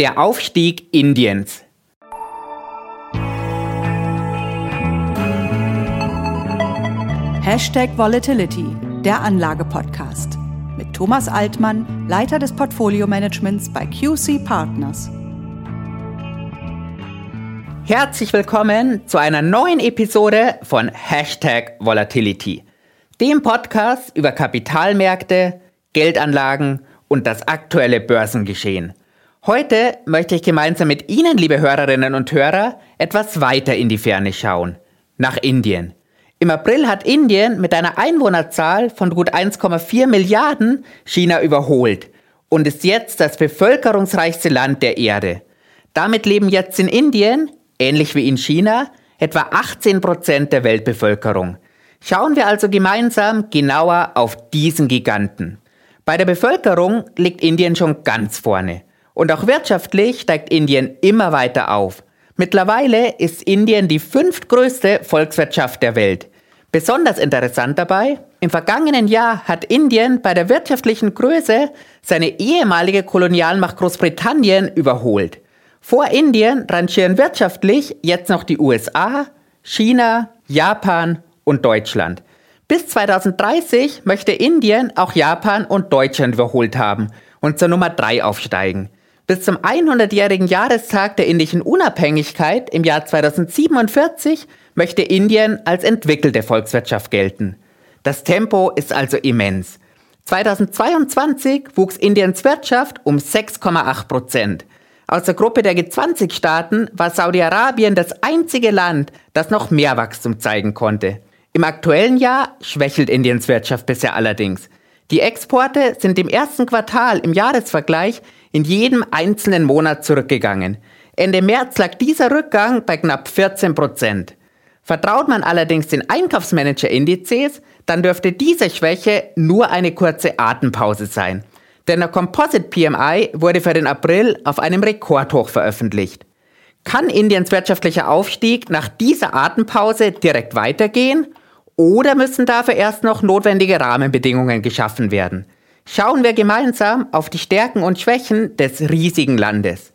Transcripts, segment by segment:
Der Aufstieg Indiens. Hashtag Volatility, der Anlage-Podcast. Mit Thomas Altmann, Leiter des Portfolio-Managements bei QC Partners. Herzlich willkommen zu einer neuen Episode von Hashtag Volatility, dem Podcast über Kapitalmärkte, Geldanlagen und das aktuelle Börsengeschehen. Heute möchte ich gemeinsam mit Ihnen, liebe Hörerinnen und Hörer, etwas weiter in die Ferne schauen. Nach Indien. Im April hat Indien mit einer Einwohnerzahl von gut 1,4 Milliarden China überholt und ist jetzt das bevölkerungsreichste Land der Erde. Damit leben jetzt in Indien, ähnlich wie in China, etwa 18 Prozent der Weltbevölkerung. Schauen wir also gemeinsam genauer auf diesen Giganten. Bei der Bevölkerung liegt Indien schon ganz vorne. Und auch wirtschaftlich steigt Indien immer weiter auf. Mittlerweile ist Indien die fünftgrößte Volkswirtschaft der Welt. Besonders interessant dabei, im vergangenen Jahr hat Indien bei der wirtschaftlichen Größe seine ehemalige Kolonialmacht Großbritannien überholt. Vor Indien rangieren wirtschaftlich jetzt noch die USA, China, Japan und Deutschland. Bis 2030 möchte Indien auch Japan und Deutschland überholt haben und zur Nummer 3 aufsteigen. Bis zum 100-jährigen Jahrestag der indischen Unabhängigkeit im Jahr 2047 möchte Indien als entwickelte Volkswirtschaft gelten. Das Tempo ist also immens. 2022 wuchs Indiens Wirtschaft um 6,8 Prozent. Aus der Gruppe der G20-Staaten war Saudi-Arabien das einzige Land, das noch mehr Wachstum zeigen konnte. Im aktuellen Jahr schwächelt Indiens Wirtschaft bisher allerdings. Die Exporte sind im ersten Quartal im Jahresvergleich in jedem einzelnen Monat zurückgegangen. Ende März lag dieser Rückgang bei knapp 14 Prozent. Vertraut man allerdings den Einkaufsmanager-Indizes, dann dürfte diese Schwäche nur eine kurze Atempause sein. Denn der Composite PMI wurde für den April auf einem Rekordhoch veröffentlicht. Kann Indiens wirtschaftlicher Aufstieg nach dieser Atempause direkt weitergehen? Oder müssen dafür erst noch notwendige Rahmenbedingungen geschaffen werden? Schauen wir gemeinsam auf die Stärken und Schwächen des riesigen Landes.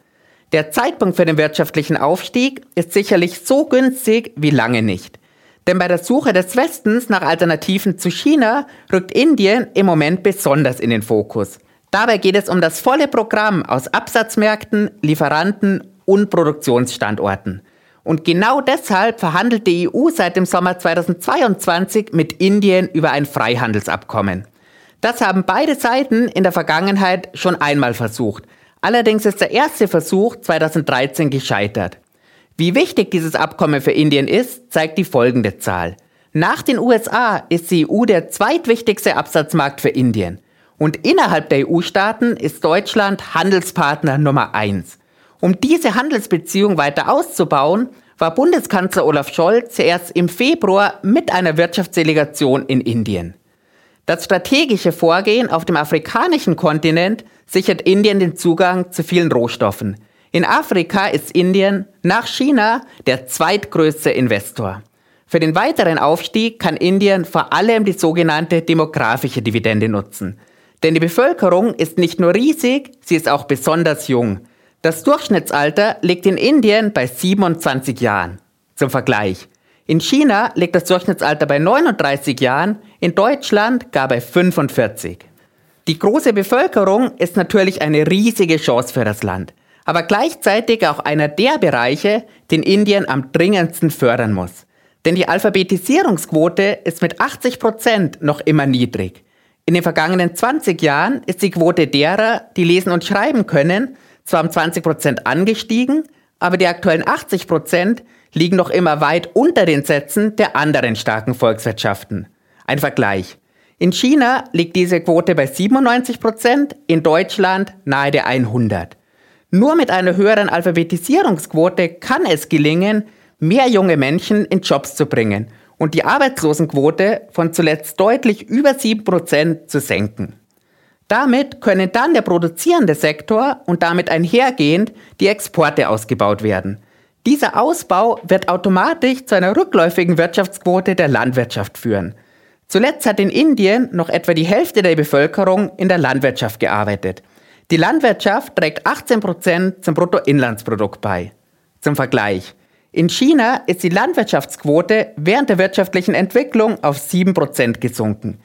Der Zeitpunkt für den wirtschaftlichen Aufstieg ist sicherlich so günstig wie lange nicht. Denn bei der Suche des Westens nach Alternativen zu China rückt Indien im Moment besonders in den Fokus. Dabei geht es um das volle Programm aus Absatzmärkten, Lieferanten und Produktionsstandorten. Und genau deshalb verhandelt die EU seit dem Sommer 2022 mit Indien über ein Freihandelsabkommen. Das haben beide Seiten in der Vergangenheit schon einmal versucht. Allerdings ist der erste Versuch 2013 gescheitert. Wie wichtig dieses Abkommen für Indien ist, zeigt die folgende Zahl. Nach den USA ist die EU der zweitwichtigste Absatzmarkt für Indien. Und innerhalb der EU-Staaten ist Deutschland Handelspartner Nummer eins. Um diese Handelsbeziehung weiter auszubauen, war Bundeskanzler Olaf Scholz zuerst im Februar mit einer Wirtschaftsdelegation in Indien. Das strategische Vorgehen auf dem afrikanischen Kontinent sichert Indien den Zugang zu vielen Rohstoffen. In Afrika ist Indien nach China der zweitgrößte Investor. Für den weiteren Aufstieg kann Indien vor allem die sogenannte demografische Dividende nutzen. Denn die Bevölkerung ist nicht nur riesig, sie ist auch besonders jung. Das Durchschnittsalter liegt in Indien bei 27 Jahren. Zum Vergleich. In China liegt das Durchschnittsalter bei 39 Jahren, in Deutschland gar bei 45. Die große Bevölkerung ist natürlich eine riesige Chance für das Land, aber gleichzeitig auch einer der Bereiche, den Indien am dringendsten fördern muss. Denn die Alphabetisierungsquote ist mit 80 Prozent noch immer niedrig. In den vergangenen 20 Jahren ist die Quote derer, die lesen und schreiben können, zwar um 20 Prozent angestiegen, aber die aktuellen 80 Prozent liegen noch immer weit unter den Sätzen der anderen starken Volkswirtschaften. Ein Vergleich. In China liegt diese Quote bei 97 Prozent, in Deutschland nahe der 100. Nur mit einer höheren Alphabetisierungsquote kann es gelingen, mehr junge Menschen in Jobs zu bringen und die Arbeitslosenquote von zuletzt deutlich über 7 Prozent zu senken. Damit können dann der produzierende Sektor und damit einhergehend die Exporte ausgebaut werden. Dieser Ausbau wird automatisch zu einer rückläufigen Wirtschaftsquote der Landwirtschaft führen. Zuletzt hat in Indien noch etwa die Hälfte der Bevölkerung in der Landwirtschaft gearbeitet. Die Landwirtschaft trägt 18% zum Bruttoinlandsprodukt bei. Zum Vergleich. In China ist die Landwirtschaftsquote während der wirtschaftlichen Entwicklung auf 7% gesunken.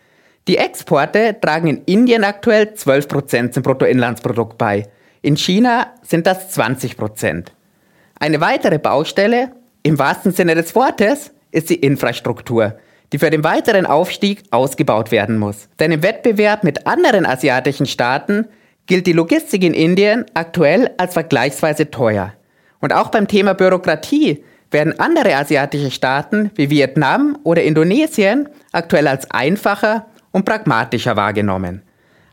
Die Exporte tragen in Indien aktuell 12% zum Bruttoinlandsprodukt bei. In China sind das 20%. Eine weitere Baustelle, im wahrsten Sinne des Wortes, ist die Infrastruktur, die für den weiteren Aufstieg ausgebaut werden muss. Denn im Wettbewerb mit anderen asiatischen Staaten gilt die Logistik in Indien aktuell als vergleichsweise teuer. Und auch beim Thema Bürokratie werden andere asiatische Staaten wie Vietnam oder Indonesien aktuell als einfacher und pragmatischer wahrgenommen.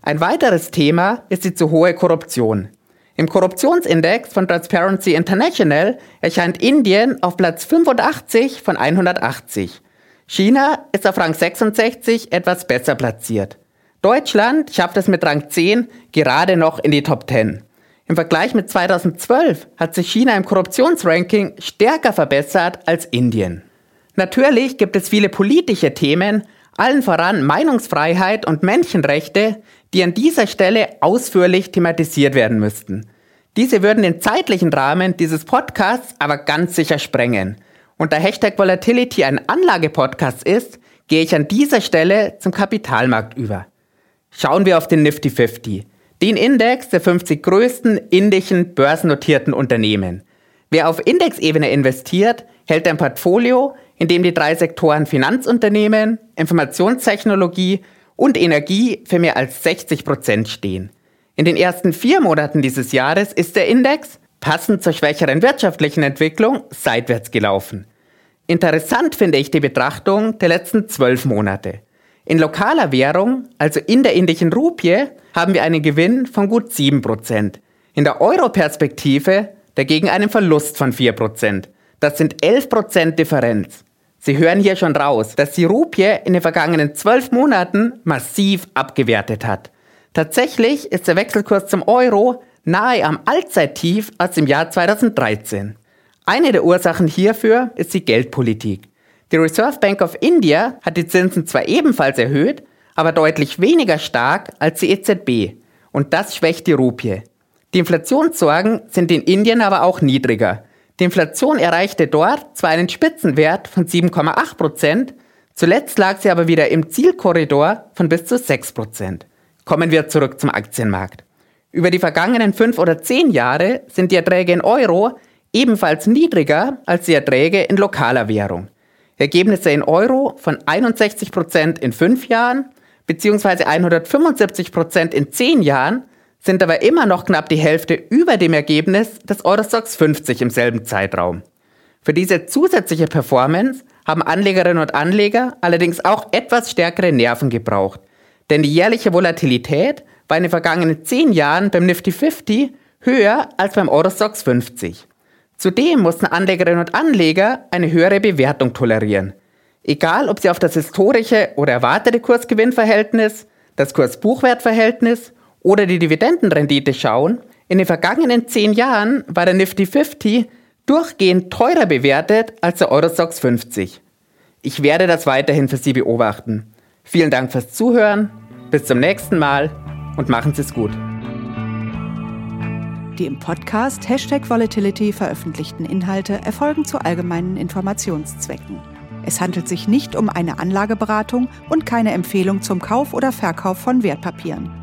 Ein weiteres Thema ist die zu hohe Korruption. Im Korruptionsindex von Transparency International erscheint Indien auf Platz 85 von 180. China ist auf Rang 66 etwas besser platziert. Deutschland schafft es mit Rang 10 gerade noch in die Top 10. Im Vergleich mit 2012 hat sich China im Korruptionsranking stärker verbessert als Indien. Natürlich gibt es viele politische Themen, allen voran Meinungsfreiheit und Menschenrechte, die an dieser Stelle ausführlich thematisiert werden müssten. Diese würden den zeitlichen Rahmen dieses Podcasts aber ganz sicher sprengen. Und da Hashtag Volatility ein Anlagepodcast ist, gehe ich an dieser Stelle zum Kapitalmarkt über. Schauen wir auf den Nifty 50, den Index der 50 größten indischen börsennotierten Unternehmen. Wer auf Indexebene investiert, hält ein Portfolio, in dem die drei Sektoren Finanzunternehmen, Informationstechnologie und Energie für mehr als 60 Prozent stehen. In den ersten vier Monaten dieses Jahres ist der Index, passend zur schwächeren wirtschaftlichen Entwicklung, seitwärts gelaufen. Interessant finde ich die Betrachtung der letzten zwölf Monate. In lokaler Währung, also in der indischen Rupie, haben wir einen Gewinn von gut 7%. In der Euro-Perspektive dagegen einen Verlust von 4%. Das sind 11% Differenz. Sie hören hier schon raus, dass die Rupie in den vergangenen zwölf Monaten massiv abgewertet hat. Tatsächlich ist der Wechselkurs zum Euro nahe am Allzeittief aus dem Jahr 2013. Eine der Ursachen hierfür ist die Geldpolitik. Die Reserve Bank of India hat die Zinsen zwar ebenfalls erhöht, aber deutlich weniger stark als die EZB. Und das schwächt die Rupie. Die Inflationssorgen sind in Indien aber auch niedriger. Die Inflation erreichte dort zwar einen Spitzenwert von 7,8 Prozent, zuletzt lag sie aber wieder im Zielkorridor von bis zu 6 Prozent. Kommen wir zurück zum Aktienmarkt. Über die vergangenen fünf oder zehn Jahre sind die Erträge in Euro ebenfalls niedriger als die Erträge in lokaler Währung. Ergebnisse in Euro von 61 Prozent in fünf Jahren bzw. 175 Prozent in zehn Jahren sind aber immer noch knapp die Hälfte über dem Ergebnis des Eurostox 50 im selben Zeitraum. Für diese zusätzliche Performance haben Anlegerinnen und Anleger allerdings auch etwas stärkere Nerven gebraucht, denn die jährliche Volatilität war in den vergangenen 10 Jahren beim Nifty 50 höher als beim Eurostox 50. Zudem mussten Anlegerinnen und Anleger eine höhere Bewertung tolerieren. Egal, ob sie auf das historische oder erwartete Kursgewinnverhältnis, das Kurs-Buchwert-Verhältnis oder die Dividendenrendite schauen, in den vergangenen zehn Jahren war der Nifty 50 durchgehend teurer bewertet als der Eurostox 50. Ich werde das weiterhin für Sie beobachten. Vielen Dank fürs Zuhören, bis zum nächsten Mal und machen Sie es gut. Die im Podcast Hashtag Volatility veröffentlichten Inhalte erfolgen zu allgemeinen Informationszwecken. Es handelt sich nicht um eine Anlageberatung und keine Empfehlung zum Kauf oder Verkauf von Wertpapieren.